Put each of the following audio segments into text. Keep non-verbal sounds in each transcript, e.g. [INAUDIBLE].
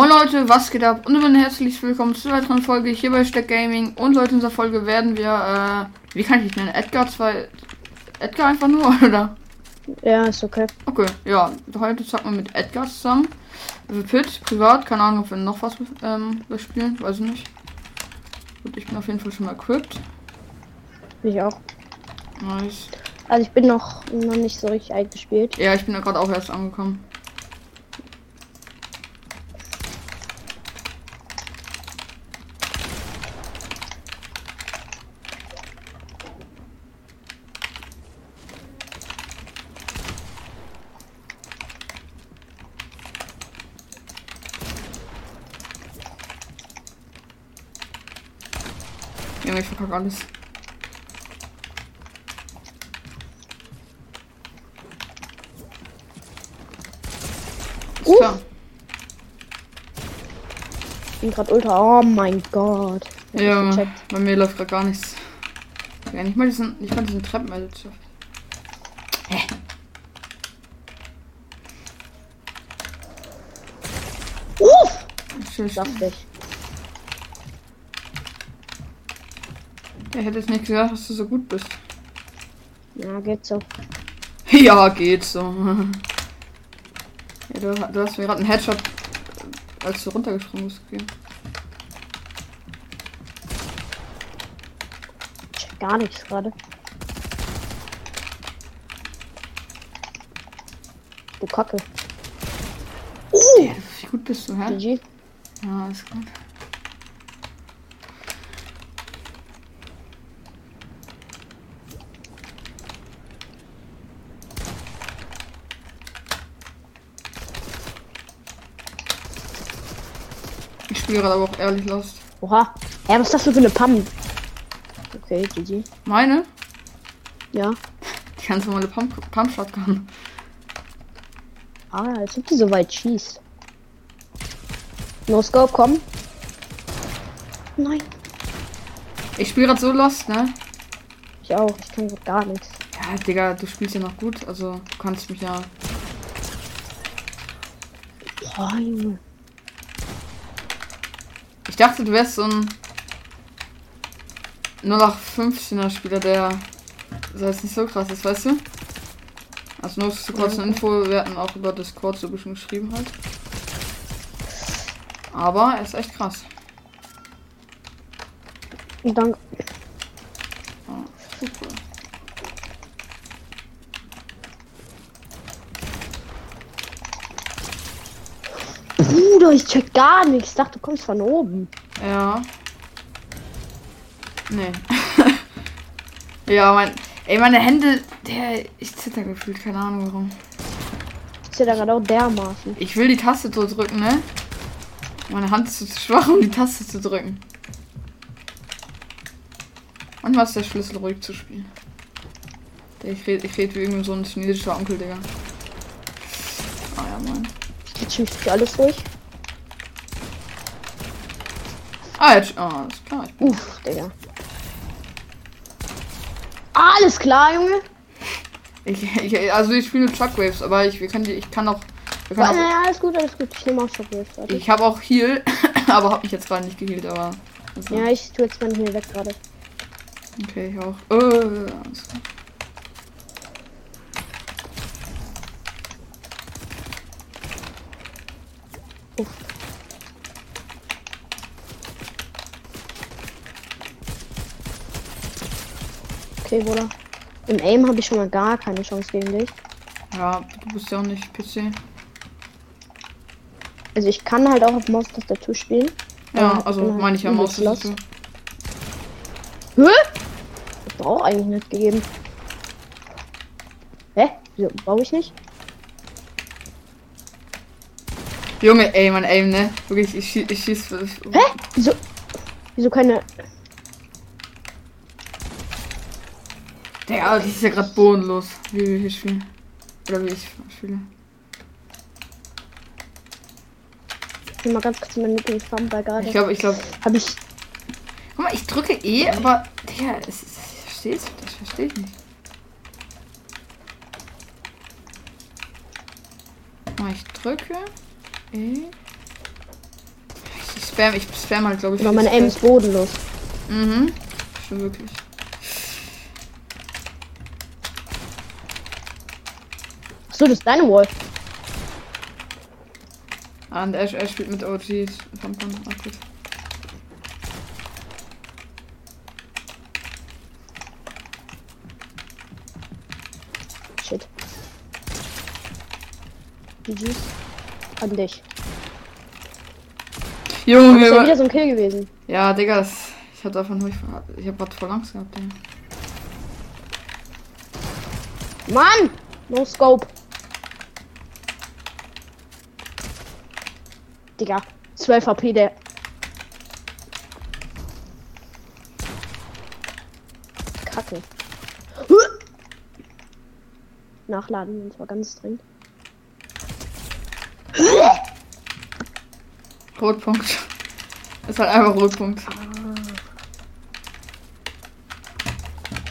Moin Leute, was geht ab? Und ein herzlich willkommen zu einer weiteren Folge hier bei Steck Gaming. Und heute in dieser Folge werden wir, äh, wie kann ich dich nennen? Edgar 2. Edgar einfach nur, [LAUGHS] oder? Ja, ist okay. Okay, ja, heute zocken wir mit Edgar zusammen. Also Pit, privat, keine Ahnung, ob wir noch was ähm, spielen, weiß ich nicht. Gut, ich bin auf jeden Fall schon mal equipped. Ich auch. Nice. Also ich bin noch, noch nicht so richtig eingespielt. Ja, ich bin da gerade auch erst angekommen. Verkacke alles. Uh. klar. Ich bin gerade ultra. Oh mein Gott. Ich Ja, bei mir läuft gerade gar nichts. Ja, nicht mal diesen, nicht mal diesen Treppenmelder zu. Uff! Dachte ich. Ich hätte jetzt nicht gesagt, dass du so gut bist. Ja, geht so. [LAUGHS] Ja, geht so. ja, du, du hast mir gerade einen Headshot, als du runtergesprungen bist, gegeben. Check gar nichts gerade. Du Kacke. Ja, wie gut bist du, hä? GG. Ja, ist gut. Spiele gerade aber auch ehrlich Lost. Oha. Ja, was ist das für eine Pump? Okay, GG. Meine? Ja. Die ganz normale Pump, Pump Shotgun. Ah, als ob die so weit schießt. No Scope, komm. Nein. Ich spiele gerade so Lost, ne? Ich auch. Ich kann gar nichts. Ja, Digga, du spielst ja noch gut, also du kannst mich ja. Boah, dachte, du wärst so ein 0815er Spieler, der so jetzt nicht so krass ist, weißt du? Also nur zu kurz Ja. eine Info, wir hatten auch über Discord so bisschen geschrieben halt. Aber er ist echt krass. Danke. Ja, super. Bruder, ich check gar nichts. Ich dachte, du kommst von oben. Ja. Nee. [LAUGHS] ja, mein. Ey, meine Hände, der. Ich zitter gefühlt, keine Ahnung warum. Ich da gerade auch dermaßen. Ich will die Taste so drücken, ne? Meine Hand ist zu schwach, um die Taste zu drücken. Manchmal ist der Schlüssel ruhig zu spielen. Ich rede ich red wie irgendwie so ein chinesischer Onkel, Digga. Schießt sich alles durch. Ah, jetzt. Ah, ist klar. Ich bin Uff, Digga. Alles klar, Junge. Ich, ich, also ich spiele Chuckwaves, aber ich, wir können die, ich kann auch, wir können auch Ja, alles gut, alles gut. Ich nehme auch Shockwave. warte. ich habe auch Heal, [COUGHS] aber habe mich jetzt gerade nicht geheilt, aber also, Ja, ich tue jetzt mal hier weg gerade. okay, ich auch. Äh, Uff. Okay, Bruder. Im Aim habe ich schon mal gar keine Chance gegen dich. ja, du bist ja auch nicht PC. Also ich kann halt auch auf Maustastatur spielen. Ja, also halt meine ich ja übelst Maus. lost. Hä? Das braucht eigentlich nicht gegeben. Hä? Wieso brauche ich nicht? Junge, ey, mein Aim, ne? Wirklich, ich, schie ich schieß. Hä? Wieso? Wieso keine. Der, das ist ja gerade bodenlos, wie wir hier spielen. Oder wie ich spiele. Ich will mal ganz kurz meine Lieblingsfarben weil gerade. Ich glaube, ich glaube. Habe ich. Guck mal, ich drücke E, aber. Digga, es ist. Verstehst du? Das verstehe ich nicht. Guck mal, ich drücke. E. spam, ich spam halt, glaube ich. Aber meine Aim ist bodenlos. Mhm. Schon wirklich. Achso, das ist deine Wall. Ah, und er, er spielt mit OGs. Von, von, ach gut. Shit. GG's. An dich. Junge, Das ist ja wieder so ein Kill gewesen. ja, Digga, das, ich hab davon ich, ich hab was voll Angst gehabt, Digga. Mann! No scope. Digga, 12 HP der. Kacke. Nachladen, und zwar ganz dringend. Rotpunkt. Ist halt einfach Rotpunkt.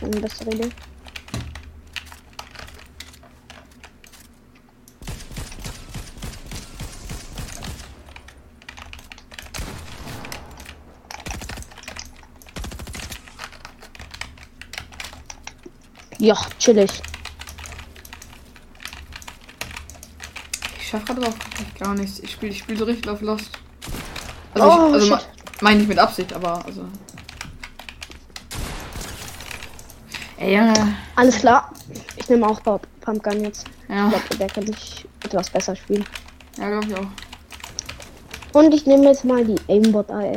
Eine bessere Idee. Ja, chillig. Ich schaff gerade auch gar nichts. Ich spiele ich spiel so richtig auf Lost. Also, Oh, ich, also shit. meine nicht mit Absicht, aber also. Ey, Junge. Alles klar. Ich nehme auch Pump- Pumpgun jetzt. Ja, Ich glaube, der kann sich etwas besser spielen. ja glaube ich auch. Und ich nehme jetzt mal die Aimbot AR.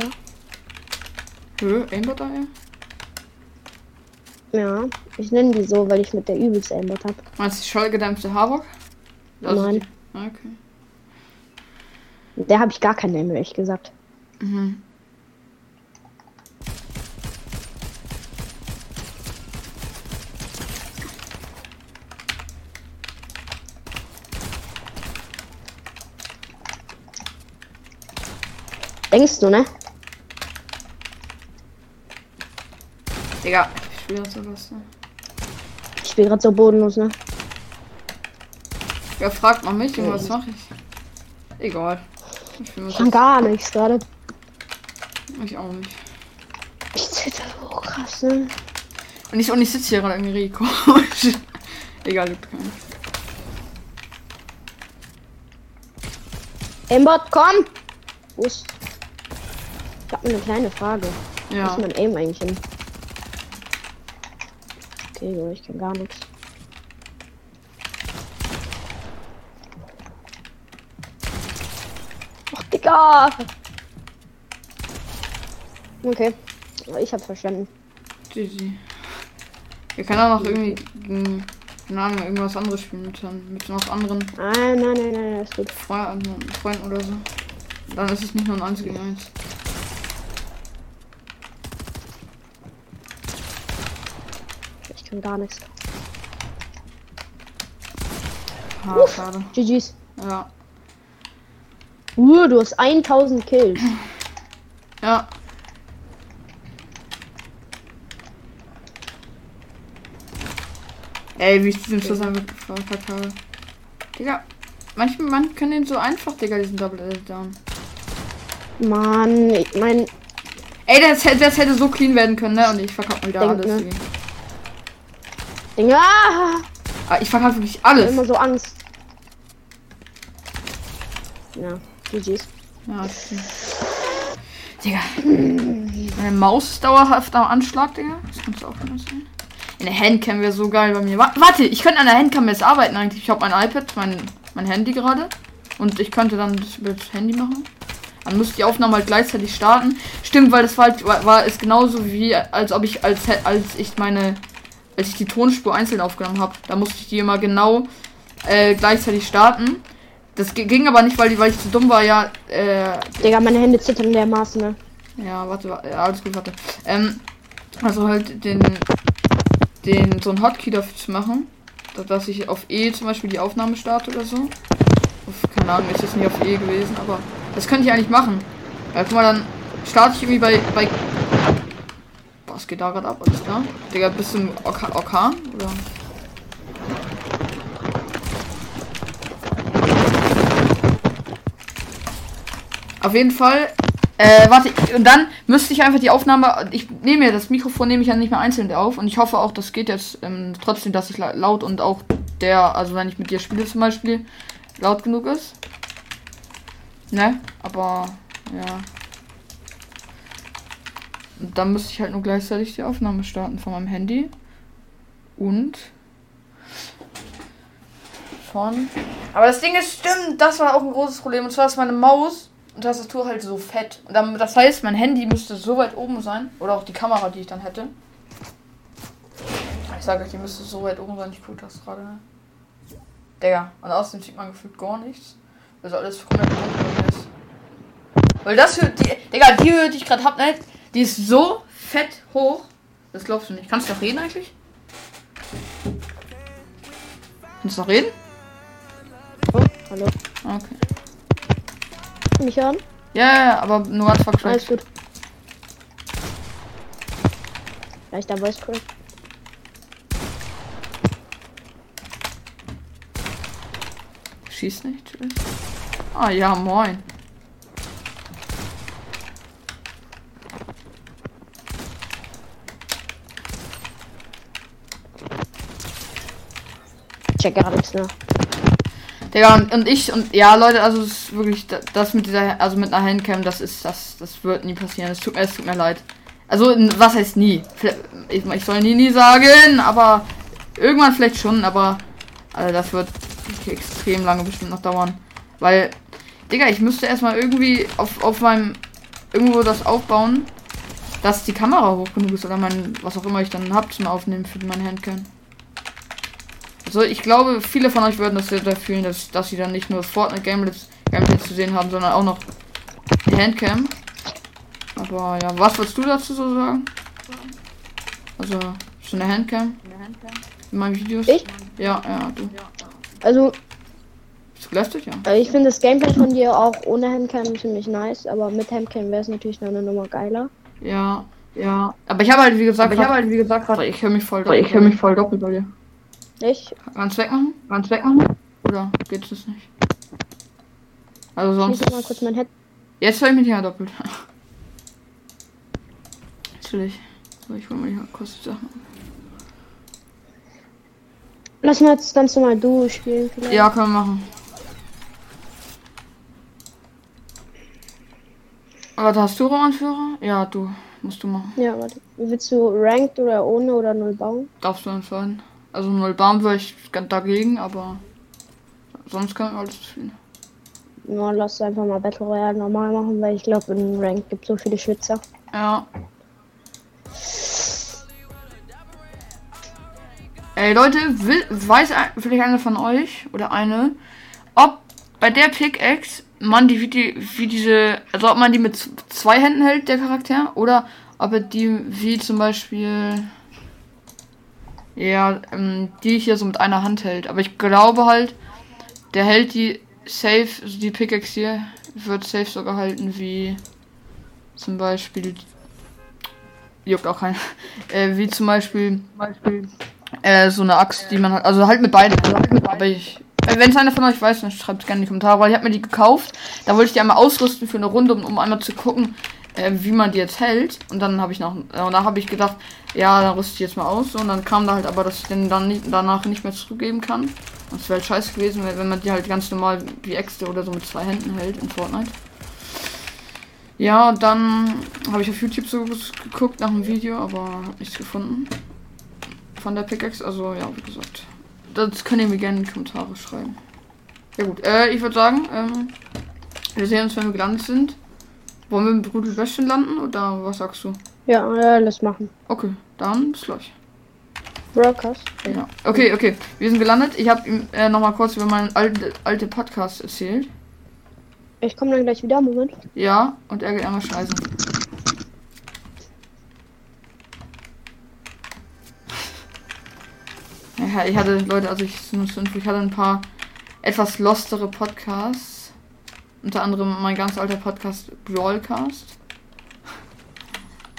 Hö, Aimbot da, ja? Ich nenne die so, weil ich mit der übelste Aimbot habe. Meinst du die schollgedämpfte Havok? Nein. Ah, Okay. Der habe ich gar keine ehrlich gesagt. Mhm. Denkst du, ne? Digga, ich spiele jetzt sowas. Ne? Ich spiele gerade so bodenlos, ne? Ja, fragt man mich, Junge, was mache ich? Egal. Ich Ich kann gar nichts gerade. Ich auch nicht. Ich zitter so krass, ne? Und ich, und ich sitze hier gerade irgendwie komisch. [LAUGHS] Egal, gibt keinen. Aimbot, komm! Wo ist... Ich habe eine kleine Frage. Wo Ja. ist mein Aim eigentlich hin? Okay, so, ich kann gar nichts. Ach, Digga! Okay. Ich hab verstanden. GG. Wir können auch noch irgendwie gegen, keine Ahnung, irgendwas anderes spielen mit, mit noch anderen Nein, nein, nein, nein, ist gut. Freunden, Freunden oder so. Dann ist es nicht nur ein 1 gegen 1. Ich kann gar nichts. Ha, schade. GG's. Ja. Uh, du hast 1000 Kills. Ja. Ey, wie ich diesen Schuss einfach verkackt habe. Digga, manchmal man kann den so einfach, Digga, diesen Double down. Mann, ich mein, Ey, das, hätte- das hätte so clean werden können, ne? Und ich verkacke wieder Denk, alles. ne? Digga. Ah, Ah, ich verkacke wirklich ich alles. immer so Angst. Ja, GG's. Ja, stimmt. Digga. Meine Maus ist dauerhaft am Anschlag, Digga. Das kannst du auch wieder der Handcam wäre so geil bei mir. Wa- Warte, ich könnte an der Handcam jetzt arbeiten eigentlich. Ich habe mein iPad, mein, mein Handy gerade. Und ich könnte dann das über das Handy machen. Dann müsste die Aufnahme halt gleichzeitig starten. Stimmt, weil das war halt, war, war ist genauso wie als ob ich als als ich meine als ich die Tonspur einzeln aufgenommen habe. Da musste ich die immer genau äh, gleichzeitig starten. Das gi- ging aber nicht, weil, die, weil ich zu dumm war, ja, äh, Digga, meine Hände zittern dermaßen, ne? ja, warte, wa- ja, alles gut, warte. Ähm, also halt den, den, so ein Hotkey dafür zu machen, da- dass ich auf E zum Beispiel die Aufnahme starte oder so. Auf, keine Ahnung, ist jetzt nicht auf E gewesen, aber das könnte ich eigentlich machen. Ja, guck mal, dann starte ich irgendwie bei, bei, was geht da gerade ab, alles klar? Digga, bist du im Orka Orkan, oder? Auf jeden Fall, Äh, warte, und dann müsste ich einfach die Aufnahme. Ich nehme ja das Mikrofon, nehme ich ja nicht mehr einzeln auf. Und ich hoffe auch, das geht jetzt ähm, trotzdem, dass ich la- laut und auch der, also wenn ich mit dir spiele zum Beispiel, laut genug ist. Ne? Aber, ja. Und dann müsste ich halt nur gleichzeitig die Aufnahme starten von meinem Handy. Und. Von. Aber das Ding ist, stimmt, das war auch ein großes Problem. Und zwar ist meine Maus Tastatur halt so fett. Und dann, das heißt, mein Handy müsste so weit oben sein. Oder auch die Kamera, die ich dann hätte. Ich sage euch, die müsste so weit oben sein. Ich gucke das gerade. Ne? Digga. Und außerdem sieht man gefühlt gar nichts. Also alles komplett dunkel ist. Weil das Höhe, die, Digga, die Höhe, die ich gerade hab, ne? Die ist so fett hoch. Das glaubst du nicht. Kannst du noch reden eigentlich? Kannst du noch reden? Oh, hallo. Okay. Mich hören? Ja, ja, ja, aber nur ganz Alles vercrackt. gut. Leichter Voice Crack. Schieß nicht, tschüss. Ah ja, moin. Check gar nichts mehr. Digga, und, und ich und ja, Leute, also es ist wirklich da- das mit dieser, also mit einer Handcam, das ist, das, das wird nie passieren. Es tut mir, es tut mir leid. Also, was heißt nie? Ich, ich soll nie, nie sagen, aber irgendwann vielleicht schon, aber also das wird extrem lange bestimmt noch dauern. Weil, Digga, ich müsste erstmal irgendwie auf, auf meinem, irgendwo das aufbauen, dass die Kamera hoch genug ist oder mein, was auch immer ich dann hab zum Aufnehmen für meine Handcam. Also ich glaube, viele von euch würden das sehr, sehr fühlen, dass, dass sie dann nicht nur Fortnite Gameplays, Gameplays zu sehen haben, sondern auch noch die Handcam. Aber ja, was würdest du dazu so sagen? Also, so eine Handcam? In meinen Videos? Ich? Ja, ja, du. Also, Bist du gelästigt? Ja. äh, ich finde das Gameplay von dir auch ohne Handcam ziemlich nice, aber mit Handcam wäre es natürlich noch eine Nummer geiler. Ja, ja. Aber ich habe halt, wie gesagt, ich habe halt, wie gesagt, gerade, ich höre mich voll doppelt. Ich höre mich voll doppelt bei dir. Nicht? Ganz wegmachen? Ganz wegmachen? Oder geht es nicht? Also Ich sonst. mal kurz mein Head. Jetzt höre ich mich ja doppelt. Natürlich. So, ich hole mir hier kurz die Sachen. Lass mal jetzt ganz normal Duo spielen vielleicht. Ja, können wir machen. Aber hast du Romanführer? Ja, du. Musst du machen. Ja, warte. Willst du ranked oder ohne oder null bauen? Darfst du entscheiden. Also null Baum wäre ich ganz dagegen, aber sonst kann ich alles spielen. Ja, lass einfach mal Battle Royale normal machen, weil ich glaube, in Ranked gibt so viele Schwitzer. Ja. Ey Leute, will, weiß vielleicht einer von euch oder eine, ob bei der Pickaxe man die wie, die wie diese, also ob man die mit zwei Händen hält, der Charakter, oder ob er die wie zum Beispiel, ja, ähm, die hier so mit einer Hand hält. Aber ich glaube halt, der hält die safe, also die Pickaxe hier wird safe so gehalten wie zum Beispiel juckt auch keinen. [LAUGHS] Äh, wie zum Beispiel, Beispiel äh, so eine Axt, die man hat. Also halt mit beiden. Aber ich. Wenn es einer von euch weiß, dann schreibt es gerne in die Kommentare, weil ich habe mir die gekauft. Da wollte ich die einmal ausrüsten für eine Runde, um, um einmal zu gucken, äh, wie man die jetzt hält. Und dann habe ich noch. Äh, und da habe ich gedacht, ja, dann rüste ich jetzt mal aus. Und dann kam da halt aber, dass ich den dann nicht, danach nicht mehr zurückgeben kann. Das wäre halt scheiße gewesen, wenn man die halt ganz normal wie Äxte oder so mit zwei Händen hält in Fortnite. Ja, und dann habe ich auf YouTube so geguckt nach einem Video, aber nichts gefunden. Von der Pickaxe, also ja, wie gesagt. Das könnt ihr mir gerne in die Kommentare schreiben. Ja gut, äh, ich würde sagen, ähm, wir sehen uns, wenn wir gelandet sind. Wollen wir mit Brudel Bäschchen landen oder was sagst du? Ja, ja, lass machen. Okay, dann bis gleich. Broadcast. Ja. Okay, okay, wir sind gelandet. Ich habe ihm äh, nochmal kurz über meinen alte, alte Podcast erzählt. Ich komme dann gleich wieder, Moment. Ja, und er geht einmal scheißen. Ja, ich hatte, Leute, also ich, ich hatte ein paar etwas lostere Podcasts. Unter anderem mein ganz alter Podcast Brawlcast.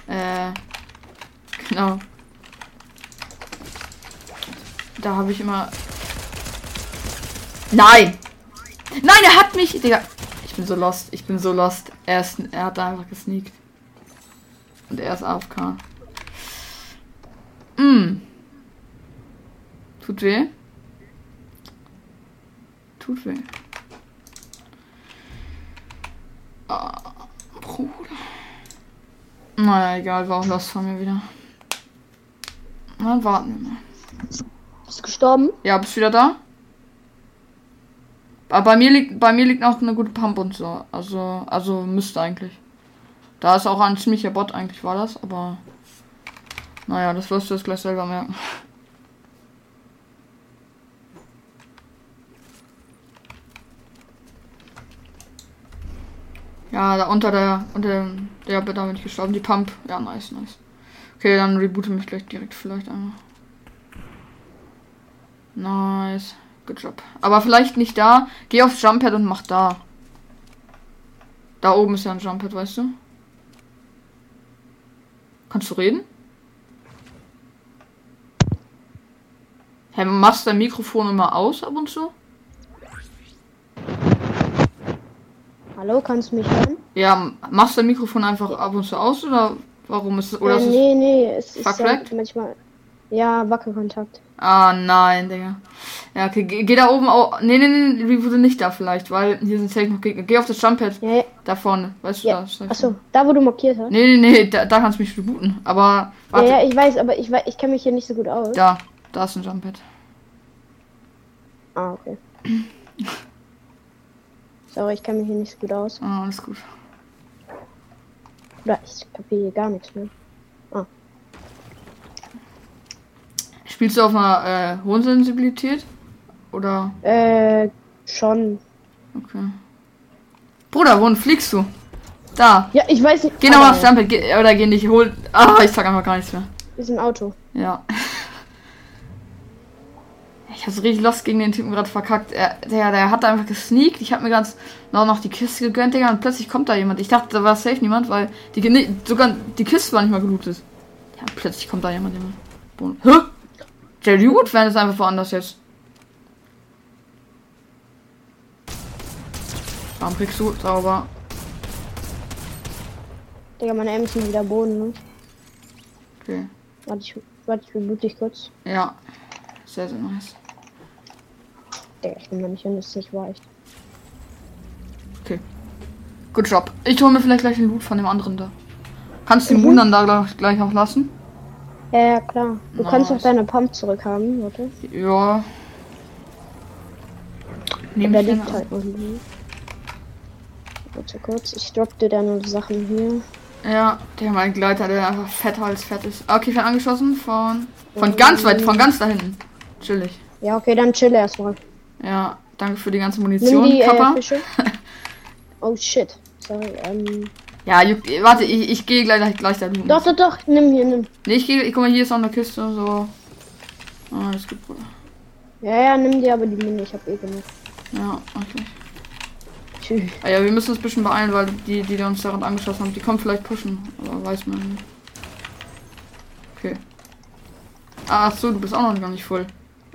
Äh, genau. Da habe ich immer. Nein! Nein, er hat mich! Digga, ich bin so lost. Ich bin so lost. Er, ist, er hat einfach gesneakt. Und er ist AFK. Mm. Tut weh. Tut weh. Ah, Bruder. Naja, egal, war auch lost von mir wieder. Dann warten wir mal. Bist gestorben? Ja, bist wieder da? Aber bei mir liegt bei mir liegt auch eine gute Pump und so. Also also müsste eigentlich. Da ist auch ein ziemlicher Bot eigentlich war das, aber naja, das wirst du jetzt gleich selber merken. Ja, da unter der unter der da bin ich gestorben. Die Pump. Ja, nice, nice. Okay, dann reboote mich gleich direkt vielleicht einmal. Nice. Good job. Aber vielleicht nicht da. Geh aufs Jumppad und mach da. Da oben ist ja ein Jumppad, weißt du? Kannst du reden? Hä, machst dein Mikrofon immer aus ab und zu? Hallo, kannst du mich hören? Ja, machst dein Mikrofon einfach ab und zu aus oder warum ist es oder äh, ist nee, nee, es ist ja manchmal. Ja, Wackelkontakt. Ah, nein, Digga. Ja, okay, geh, geh da oben auch. Nee, nee, nee, Reboot nicht da vielleicht, weil hier sind safe noch Gegner. Geh auf das Jumppad Ja, ja. da vorne, weißt du Ja. das? Achso, da wo du markiert hast. Nee, nee, nee, da, da kannst du mich rebooten. Aber warte, Ja, ja, ich weiß, aber ich weiß, ich kenne mich hier nicht so gut aus. da, da ist ein Jumppad. Ah, okay. [CLEARS THROAT] Sorry, ich kenne mich hier nicht so gut aus. Ah, alles gut. Oder ich kapiere hier gar nichts mehr. Spielst du auf einer äh, hohen Sensibilität? Oder? Äh, schon. Okay. Bruder, wohin fliegst du? Da. Ja, ich weiß nicht. Geh nochmal aufs. Geh, oder geh nicht, hol. Ah, ich sag einfach gar nichts mehr. Wir sind im Auto. Ja. Ich hab's richtig lost gegen den Typen gerade verkackt. Er, der, der hat da einfach gesneakt. Ich hab mir ganz noch, noch die Kiste gegönnt, Digga. Und plötzlich kommt da jemand. Ich dachte, da war safe niemand, weil die gene- sogar die Kiste war nicht mal gelootet. Ja, plötzlich kommt da jemand. jemand. Boom. Hä? Der Loot wäre es einfach woanders jetzt. Warum kriegst du sauber? Digga, meine M sind wieder Boden, ne? Okay. Warte, ich, warte, ich reboot dich kurz. Ja. Sehr, sehr nice. Digga, ich bin nicht, wenn das nicht weicht. Good job. Ich hole mir vielleicht gleich den Loot von dem anderen da. Kannst du den Mhm. Moon dann da gleich, auch lassen? Ja, ja, klar. Du kannst auch Nice. deine Pump zurückhaben, warte. Ja. Nehm Der ich liegt den halt irgendwie. Warte kurz, ich drop dir deine Sachen hier. Ja, der mein Gleiter, der einfach fetter als fett ist. Okay, ich angeschossen von. Von ganz weit, von ganz da hinten. Chillig. Ja, okay, dann chill erstmal. Ja, danke für die ganze Munition, die äh, Kappa. Fische. [LAUGHS] oh shit. Sorry, ähm. ja, warte, ich, ich gehe gleich, gleich da. Doch, doch, doch, nimm hier, nimm. Nee, ich gehe, ich, guck mal, hier ist auch eine Kiste, so. Ah, das gibt. Ja, ja, nimm dir aber die Mine, ich hab eh genug. Ja, okay. Tschüss. Ah, ja, wir müssen uns ein bisschen beeilen, weil die, die uns daran angeschossen haben, die kommen vielleicht pushen. Aber weiß man nicht. Okay. Ach so, du bist auch noch gar nicht voll.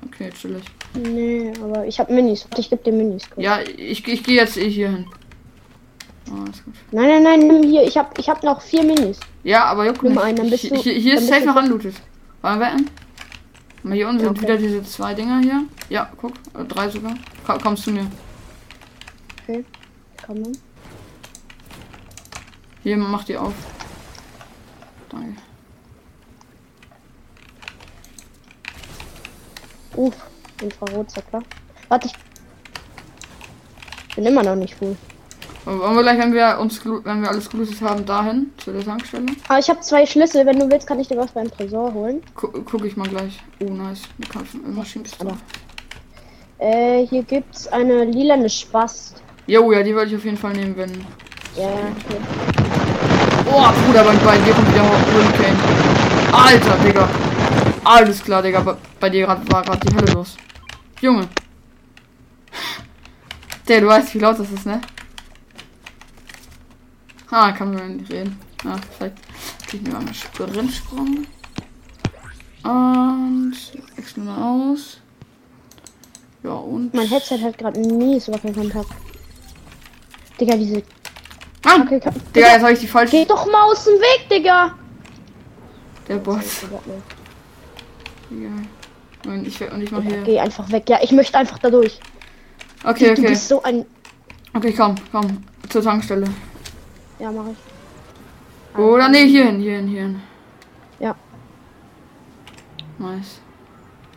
Okay, chillig. Nee, aber ich hab Minis. Ich geb dir Minis. kurz. Ja, ich, ich gehe jetzt hier hin. Gut. Nein, nein, nein, nimm hier. Ich hab, ich hab noch vier Minis. Ja, aber juckt Nimm einen, dann bist hier, du- hier, hier ist safe du- noch anlootet. Wollen wir wetten? Mal hier unten Ja, sind okay. wieder diese zwei Dinger hier. Ja, guck. Äh, drei sogar. Komm, kommst zu mir. Okay. Komm dann. Hier, mach die auf. Danke. Uff, Infrarotzackler. Warte, ich bin immer noch nicht full. Wollen wir gleich, wenn wir uns, wenn wir alles gelootet haben, dahin zu der Tankstelle? Aber ich habe zwei Schlüssel. Wenn du willst, kann ich dir was beim Tresor holen. Gu guck ich mal gleich. Oh, nice. Wir kaufen Maschinenpistole. Äh, hier gibt's eine lilane Spast. Jo, ja, die würde ich auf jeden Fall nehmen, wenn. Ja, okay. Oh, Bruder, bei, bei dir kommt wieder Hurricane. Alter, Digga. Alles klar, Digga. Bei, bei dir war gerade die Hölle los. Junge. Der, du weißt, wie laut das ist, ne? Ah, kann man nicht reden. Ah, vielleicht kriegen wir mal einen Sprintsprung. Und wechseln wir aus. Ja, und. Mein Headset hat gerade mies Wackelkontakt. Digga, diese. Ah, Okay, kann, Digga, jetzt habe ich die falsche. Geh doch mal aus dem Weg, Digga! Der Boss. Ja. Und ich, und ich mach hier. Geh einfach weg. Ja, ich möchte einfach da durch. Okay, Du okay. bist so ein. Okay, komm, komm. Zur Tankstelle. Ja, mach ich. Oder nee, hierhin, hierhin, hierhin. Ja. Nice.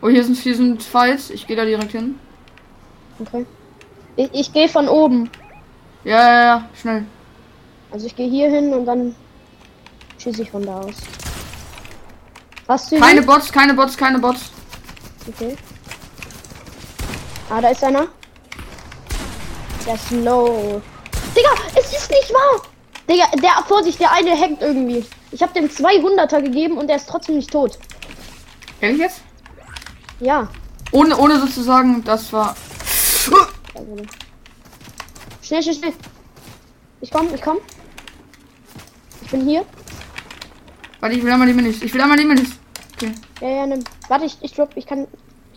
Oh, hier sind, hier sind Fights. Ich gehe da direkt hin. Okay. Ich, ich gehe von oben. Ja, ja, ja, schnell. Also ich gehe hier hin und dann schieße ich von da aus. Hast du? Keine Bots, keine Bots, keine Bots. Okay. Ah, da ist einer. Der ist low. Digga, es ist nicht wahr. Digga, der, Vorsicht, der eine hängt irgendwie. Ich habe dem 200er gegeben und der ist trotzdem nicht tot. Ehrlich jetzt? Ja. Ohne, ohne sozusagen, das war. Schnell, schnell, schnell. Ich komm, ich komm. Ich bin hier. Warte, ich will einmal die Minis. Ich will einmal die Minis. Okay. Ja, ja, nimm. Warte, ich, ich drop, ich kann.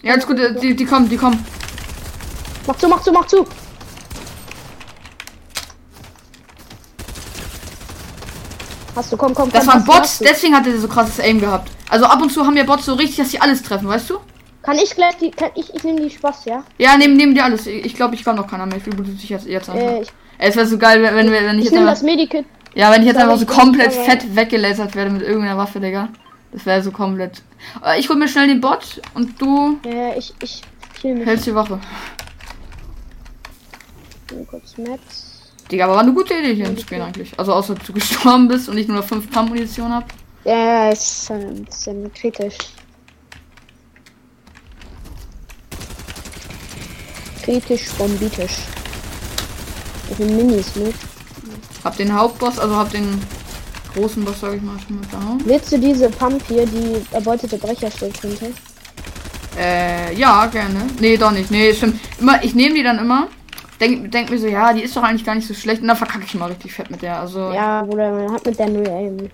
Ja, ist gut, äh, die, die kommen, die kommen. Mach zu, mach zu, mach zu. Hast du, komm, komm, Das waren Bots, deswegen hat er so krasses Aim gehabt. Also ab und zu haben ja Bots so richtig, dass sie alles treffen, weißt du? Kann ich gleich die, kann ich, ich nehme die Spaß, ja? Ja, nehmen, nehmen die alles. Ich glaube, ich kann noch keiner mehr. Ich will sich jetzt, jetzt einfach. Äh, ich, Es wäre so geil, wenn, wenn, wir- wenn ich ich jetzt einfach, das Medikit. Ja, wenn ich jetzt einfach so ich komplett fett weggelasert werde mit irgendeiner Waffe, Digga. Das wäre so komplett. Äh, Ich hol mir schnell den Bot und du Ja, ich, ich hältst die Wache. Kurz Maps. Digga, aber war eine gute Idee hier im Spiel eigentlich. Also außer du [LAUGHS] gestorben bist und ich nur noch 5 Pump Munition hab. Ja, ja, ist ein bisschen kritisch. Kritisch, bombitisch. Ich bin Minis mit. Hab den Hauptboss, also hab den großen Boss, sag ich mal, schon mit down. Willst du diese Pump hier, die erbeutete Brecherstückchen? Äh, ja, gerne. Nee, doch nicht. Nee, stimmt. Immer, ich nehme die dann immer. Denk, denk mir so, ja, die ist doch eigentlich gar nicht so schlecht. Und dann verkacke ich mal richtig fett mit der. Also, ja, Ja, Bruder, man hat mit der null Aim.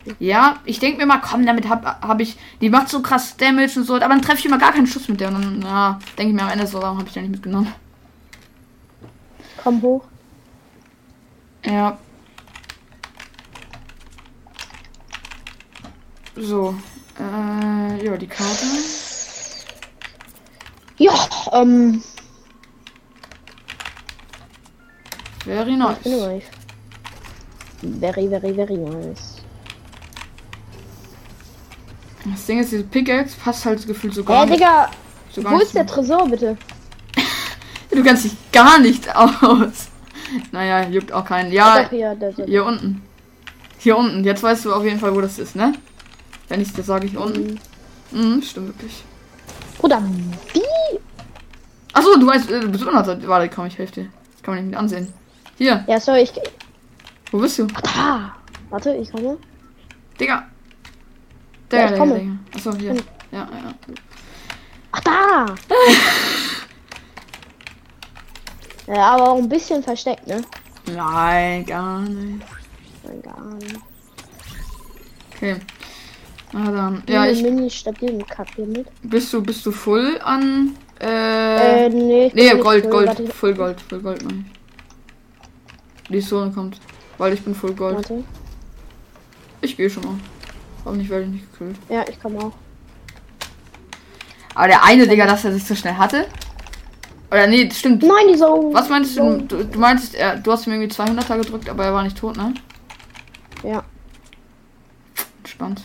ich denk mir mal, komm, damit hab, hab ich. Die macht so krass Damage und so. Aber dann treffe ich immer gar keinen Schuss mit der. Und dann, ja, denke ich mir am Ende so, warum habe ich die nicht mitgenommen? Komm hoch. Ja. So. Äh, ja, die Karte. Ja, ähm. Very nice. reif. Very, very, very nice. Das Ding ist, diese Pickaxe passt halt gefühlt so Ey, gar nicht. Digga, So wo ist der Tresor, bitte? [LAUGHS] Du kannst dich gar nicht aus. Naja, juckt auch keinen. Ja, doch, hier, der, der, hier unten. Hier unten. Jetzt weißt du auf jeden Fall, wo das ist, ne? Wenn ich das sage, ich unten. Mhm, stimmt wirklich. Bruder, wie? Achso, du weißt, äh, du bist unerwartet. Warte, komm, ich helfe dir. Das kann man nicht ansehen. Hier, Ja, sorry, ich. wo bist du? Ah, warte, ich komme. Digga. Ja, Digga, ich Digga, komme. Digga. Achso, hier. Komm. Ja, ja. Ach, da! [LAUGHS] ja, aber auch ein bisschen versteckt, ne? Nein, gar nicht. Nein, gar nicht. Okay. Na dann. Ja, ich. Mini stabilen hier mit. Bist du, bist du full an. Äh. Äh, nee. nee, Gold, voll. Gold. Warte, Full Gold, Full Gold, meine ich. Die Zone kommt. Weil ich bin Full Gold. warte. Ich gehe schon mal. Aber nicht, werde ich nicht gekillt. Ja, ich komme auch. Aber der eine, Digga, dass er sich so schnell hatte. Oder nee, das stimmt. Nein, die so. Was meinst du? Du, du meintest, er, du hast ihm irgendwie 200er gedrückt, aber er war nicht tot, ne? Ja. Entspannt.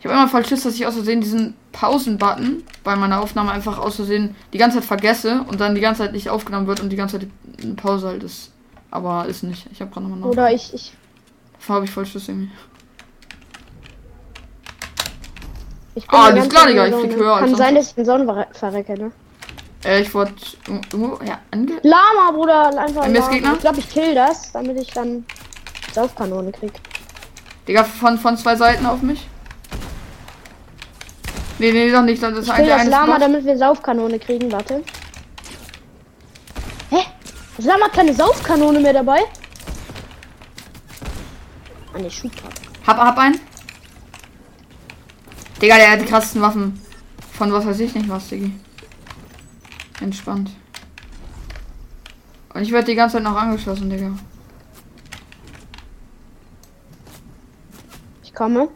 Ich habe immer voll Schiss, dass ich aus Versehen diesen Pausen-Button bei meiner Aufnahme einfach aus Versehen die ganze Zeit vergesse und dann die ganze Zeit nicht aufgenommen wird und die ganze Zeit eine Pause halt ist. Aber ist nicht. Ich habe gerade nochmal nach. Oder ich, ich, Davor habe ich voll Schiss irgendwie. ich Ah, die das ist klar, Digga, ich flieg höher als Kann sonst sein, dass ich in Sonne verre- verrecke, ne? Äh, ich wurde irgendwo, ja, ange... Lama, Bruder, einfach. Lama. Gegner? Ich glaube, ich kill das, damit ich dann Saufkanone krieg. Digga, von, von zwei Seiten auf mich. Nee, nee, doch nicht. Das ist Ich ein, der das eine Lama, Spot. damit wir Saufkanone kriegen, warte. Hä? Das Lama hat keine Saufkanone mehr dabei? Ah, ne, Schubtag. Hab, hab einen. Digga, der hat die krassesten Waffen. Von was weiß ich nicht was, Diggi. Entspannt. Und ich werde die ganze Zeit noch angeschossen, Digga. Ich komme.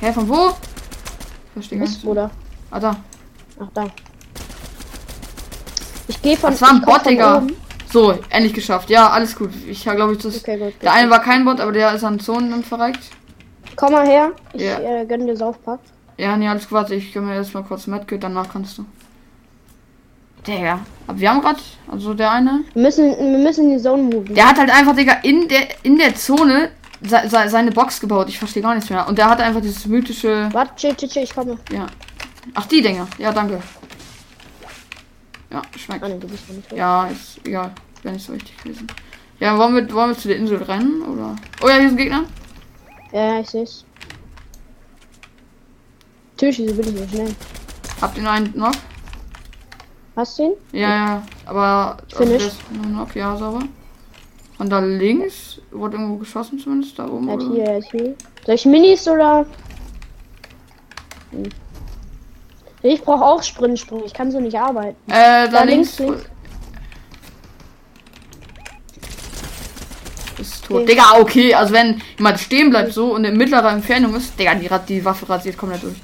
Hä, von wo? Verstehe Was. Bruder? Ah, da. Ach, da. Ich gehe von. Das war ein Bot, Digga. So, endlich geschafft. Ja, alles gut. Ich glaube, ich das. Okay, gut. Der eine war kein Bot, aber der ist an Zonen dann verreckt. Komm mal her. Ich Ja. äh, gönn dir Saufpack. Ja, nee, alles gut. Warte, ich gönn mir jetzt mal kurz Medkit, danach kannst du. Digga. Aber wir haben grad, also der eine. Wir müssen, wir müssen in die Zone moven. Der hat halt einfach, Digga, in der, in der Zone se, se, seine Box gebaut. Ich verstehe gar nichts mehr. Und der hat einfach dieses mythische. Warte, chill, chill, chill, ich komme. Ja. Ach, die Dinger. Ja, danke. Ja, schmeckt. Ah, ne, nicht. Ja, ist egal. Wäre nicht so richtig gewesen. Ja, wollen wir, wollen wir zu der Insel rennen? Oder? Oh ja, hier ist ein Gegner. Ja, ich seh's. Natürlich, wieso bin ich so schnell? Habt ihr noch einen noch? Hast du ihn? Ja, ja. Aber. Der ist nur noch, ja, sauber. Und da links wurde irgendwo geschossen, zumindest da oben. Oder? hier, er hat hier. Soll ich Minis oder? Hm. Ich brauche auch Sprintsprung. Ich kann so nicht arbeiten. Äh, da, Da links. links. Ist tot. Okay. Digga, okay. Also wenn jemand stehen bleibt so und in mittlerer Entfernung ist, Digga, die, die Waffe rasiert komplett durch.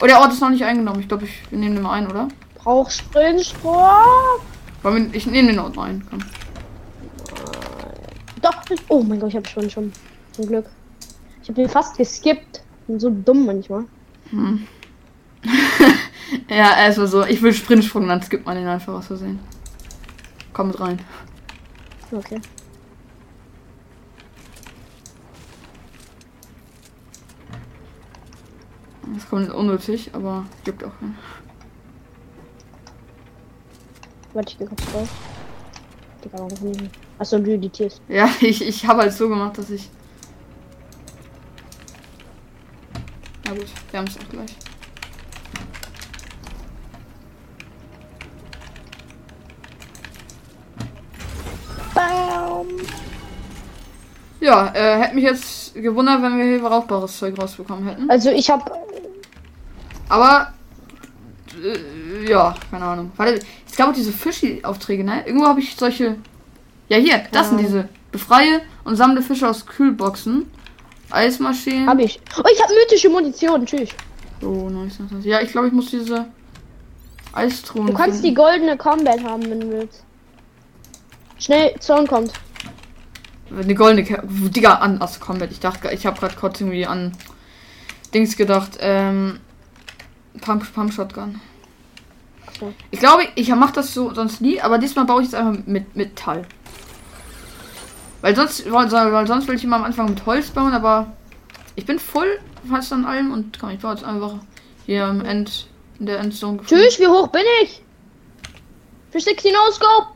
Oh, der Ort ist noch nicht eingenommen. Ich glaube, ich wir nehmen den mal ein, oder? Brauch Sprintsprung. Ich nehme den Ort mal ein. Komm. Doch. Oh mein Gott, ich habe schon schon. Zum Glück. Ich habe den fast geskippt. Bin so dumm manchmal. [LAUGHS] Ja, erstmal so. Ich will Sprintsprung, dann skippt man den einfach aus Versehen. Komm mit rein. Okay. Das kommt jetzt unnötig, aber gibt auch keinen. Warte, ich geh kurz drauf. Digga, warum kann ich nicht? Achso, du editierst. Ja, [LAUGHS] ich, ich habe halt so gemacht, dass ich. Na gut, wir haben es auch gleich. Bam. Ja, äh, hätte mich jetzt gewundert, wenn wir hier rauchbares Zeug rausbekommen hätten. Also ich habe Aber. Äh, ja, keine Ahnung. Warte, es gab auch diese Fischi-Aufträge, ne? Irgendwo habe ich solche. Ja, hier, das sind diese. Befreie und sammle Fische aus Kühlboxen. Eismaschinen. Hab ich. Oh, ich habe mythische Munition. Tschüss. Oh, nice, nice, nice. Ja, ich glaube, ich muss diese Eistruhen. Du kannst die goldene Combat haben, wenn du willst. Schnell, Zorn kommt. Eine goldene Ke Digga, an aus Combat. Ich dachte, ich habe gerade kurz irgendwie an Dings gedacht. Ähm. Pump, Pump Shotgun. So. Ich glaube, ich mache das so sonst nie, aber diesmal baue ich es einfach mit Metall. Weil sonst, weil, sonst will ich immer am Anfang mit Holz bauen, aber ich bin voll fast an allem und komm, ich baue jetzt einfach hier im End, in der Endzone. gefunden. Tschüss, wie hoch bin ich? Für 16 No Scope.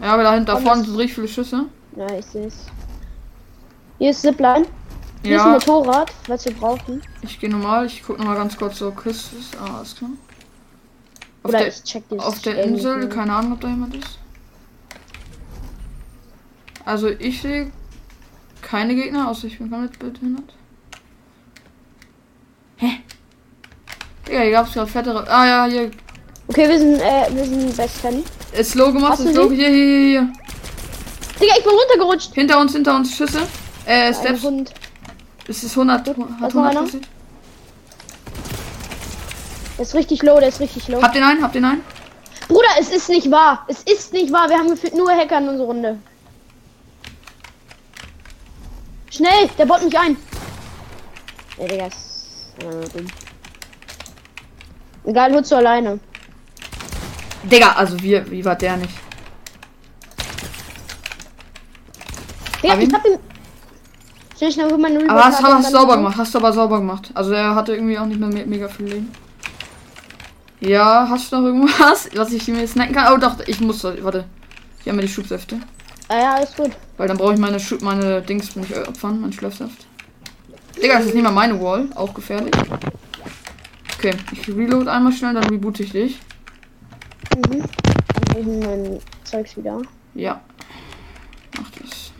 Ja, aber da hinten, da Komm, vorne sind richtig viele Schüsse. Ja, ich seh's. Hier ist Zipline. Hier ist ein Ja, Motorrad, was wir brauchen. ich gehe normal. Ich gucke nochmal ganz kurz so Küsses. Ah, ist klar. Auf Oder der, ich check auf der Insel, keine Ahnung, ob da jemand ist. Also ich sehe keine Gegner, außer ich bin komplett behindert. Hä? Digga, hier gab's gerade fettere. Ah ja, hier Okay, wir sind, äh, wir sind Best Fan. ist Slow gemacht, ist Slow. Hier, hier, hier, hier. Digga, ich bin runtergerutscht. Hinter uns, hinter uns Schüsse. Äh, Steps. Hund. Es ist 100. Gut, Hat was noch 100 einer? Schüsse. Der ist richtig low, der ist richtig low. Habt ihr einen? Habt ihr einen? Bruder, es ist nicht wahr. Es ist nicht wahr. Wir haben gefühlt nur Hacker in unserer Runde. Schnell, der baut mich ein. Ja, Digga, ist äh. Egal, holst du alleine. Digga, also wir, wie war der nicht? Digga, Aber ich hab ihn. Schnell, schnell, hol meine Aber hast, hast sauber gemacht, hast du aber sauber gemacht. Also er hatte irgendwie auch nicht mehr me mega viel Leben. Ja, hast du noch irgendwas, [LAUGHS] was ich mir snacken kann? Oh doch, ich muss, warte. Hier haben wir die Schubsäfte. Ah, ja, alles gut. Weil dann brauche ich meine Schub, meine Dings nicht opfern, mein Schlafsaft. Digga, das ist nicht mal meine Wall, auch gefährlich. Okay, ich reload einmal schnell, dann reboote ich dich. Mhm. Dann ich mein Zeugs wieder. Ja. Mach das.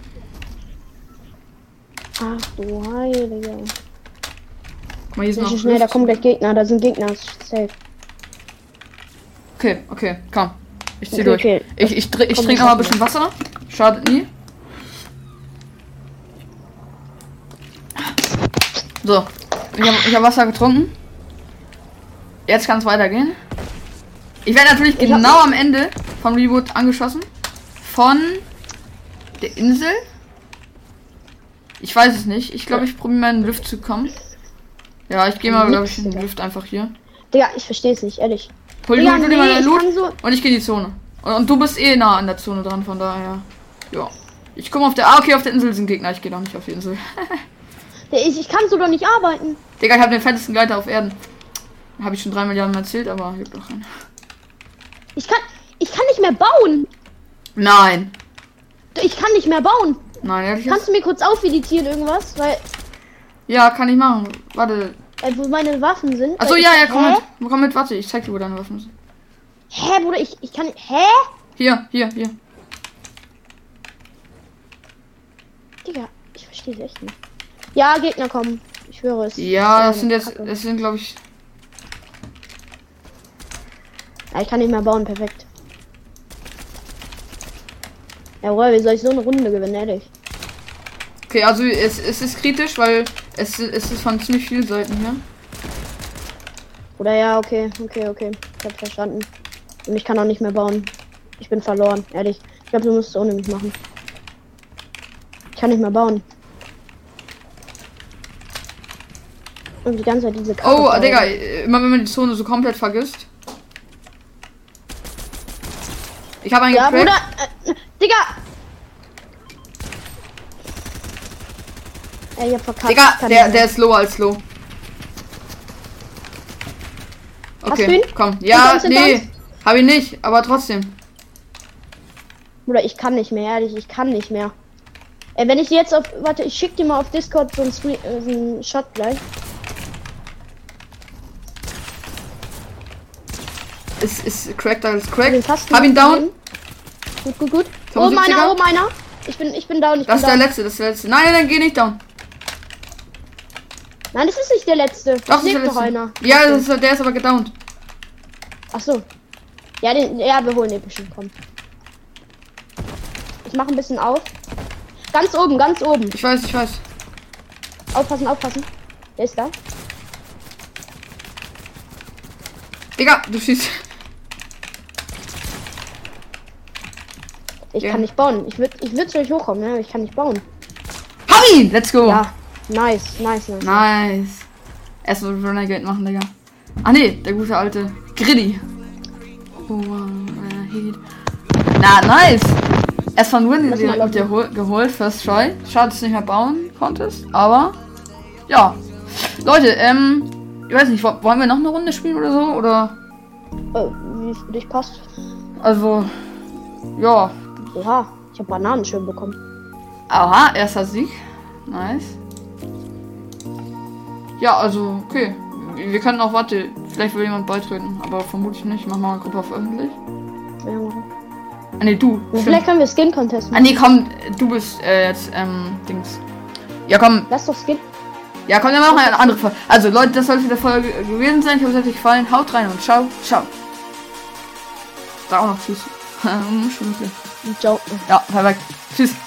Ach du Heilige. Guck mal, hier ist Schnell, noch schnell, da kommen gleich Gegner. Da sind Gegner. Safe. Okay, okay, komm. Ich zieh Okay, durch. okay. Ich, ich, ich trinke ich noch mal ein bisschen Wasser. Schadet nie. So. Ich habe hab Wasser getrunken. Jetzt kann es weitergehen. Ich werde natürlich Ich genau am Ende vom Reboot angeschossen. Von der Insel. Ich weiß es nicht. Ich glaube, ich probiere mal in den Lift zu kommen. Ja, ich gehe mal, glaube ich, in den Lift einfach hier. Digga, ich verstehe es nicht, ehrlich. Hol, dir mal ich Loot. so. Und ich gehe in die Zone. Und, und du bist eh nah an der Zone dran, von daher. Ja. Ich komme auf der. Ah, okay, auf der Insel sind Gegner. Ich gehe doch nicht auf die Insel. [LAUGHS] Ich, ich kann so doch nicht arbeiten. Digga, ich habe den fettesten Gleiter auf Erden. Habe ich schon drei Milliarden Mal erzählt, aber gibt doch keinen. Ich kann. Ich kann nicht mehr bauen. Nein. Ich kann nicht mehr bauen. Nein, ehrlich Kannst du mir kurz aufeditieren irgendwas? Weil, Ja, kann ich machen. Warte. äh, wo meine Waffen sind. Achso, Weil ja, ich, ja, komm hä? mit. Komm mit, warte, ich zeig dir, wo deine Waffen sind. Hä, Bruder, ich, ich kann. Hä? Hier, hier, hier. Digga, ich verstehe es echt nicht. Ja, Gegner kommen. Ich höre es. Ja, das sind jetzt. Kacke. Das sind, glaube ich. Ja, ich kann nicht mehr bauen, perfekt. Jawohl, wie soll ich so eine Runde gewinnen, ehrlich? Okay, also es, es ist kritisch, weil es, es ist von ziemlich vielen Seiten hier. Oder ja, okay, okay, okay. Ich hab verstanden. Und ich kann auch nicht mehr bauen. Ich bin verloren, ehrlich. Ich glaube, du musst es ohne mich machen. Ich kann nicht mehr bauen. Und die ganze Zeit diese Kacke Oh, bauen. Digga, immer wenn man die Zone so komplett vergisst. Ich habe einen Ja. Bruder. Äh, Digga! Ey, ich hab verkackt. Digga, der, der ist lower als low. Hast du Okay, ihn? komm. Ja, nee, habe ich nicht, aber trotzdem. Bruder, ich kann nicht mehr, ehrlich, ich kann nicht mehr. Ey, wenn ich jetzt auf. Warte, ich schick dir mal auf Discord so einen, Screen, äh, so einen Shot gleich. Ist, ist cracked als Den cracked. fast Hab ihn down. Gut, gut, gut. 75er? Oben einer, oben einer. Ich bin, ich bin down, ich Das ist bin der down. letzte, das ist der letzte. Nein, nein, nein, geh nicht down. Nein, das ist nicht der letzte. Doch, Da das ist der letzte. einer. Ja, das ist, der ist aber gedownt. Ach so. Ja, den, ja, wir holen den bestimmt, komm. Ich mache ein bisschen auf. Ganz oben, ganz oben. Ich weiß, ich weiß. Aufpassen, aufpassen. Der ist da. Digga, du schießt. Ich Ja. kann nicht bauen. Ich würde ich würd zu euch hochkommen, ne? ich kann nicht bauen. Hab ihn! Let's go. Ja. Nice, nice, nice. Nice. Erstmal Renegade machen, Digga. Ah nee, der gute alte Griddy. Oh, Heat. Na, nice. Erstmal nur mal mit dir hol- geholt, First Try. Schade, dass du nicht mehr bauen konntest. Aber, ja. Leute, ähm, ich weiß nicht, wo- wollen wir noch eine Runde spielen oder so? Oder, Äh, wie es für dich passt. also, ja. Oha, ich habe Bananen schön bekommen. Aha, erster Sieg. Nice. Ja, also, okay. Wir können auch, warte, vielleicht will jemand beitreten, aber vermutlich nicht. Mach mal eine Gruppe auf öffentlich. Ja, machen. Ah, nee, du. Stimmt. vielleicht können wir Skin Contest Ah, machen. nee, komm, du bist äh, jetzt, ähm, Dings. Ja, komm, Lass doch Skin. ja, komm, dann machen wir eine andere Folge. Also, Leute, das sollte der Folge gewesen sein. Ich hoffe, es hat euch gefallen. Haut rein und ciao, ciao. Da auch noch Tschüss. [LAUGHS] Ciao. Ja, perfekt. Tschüss.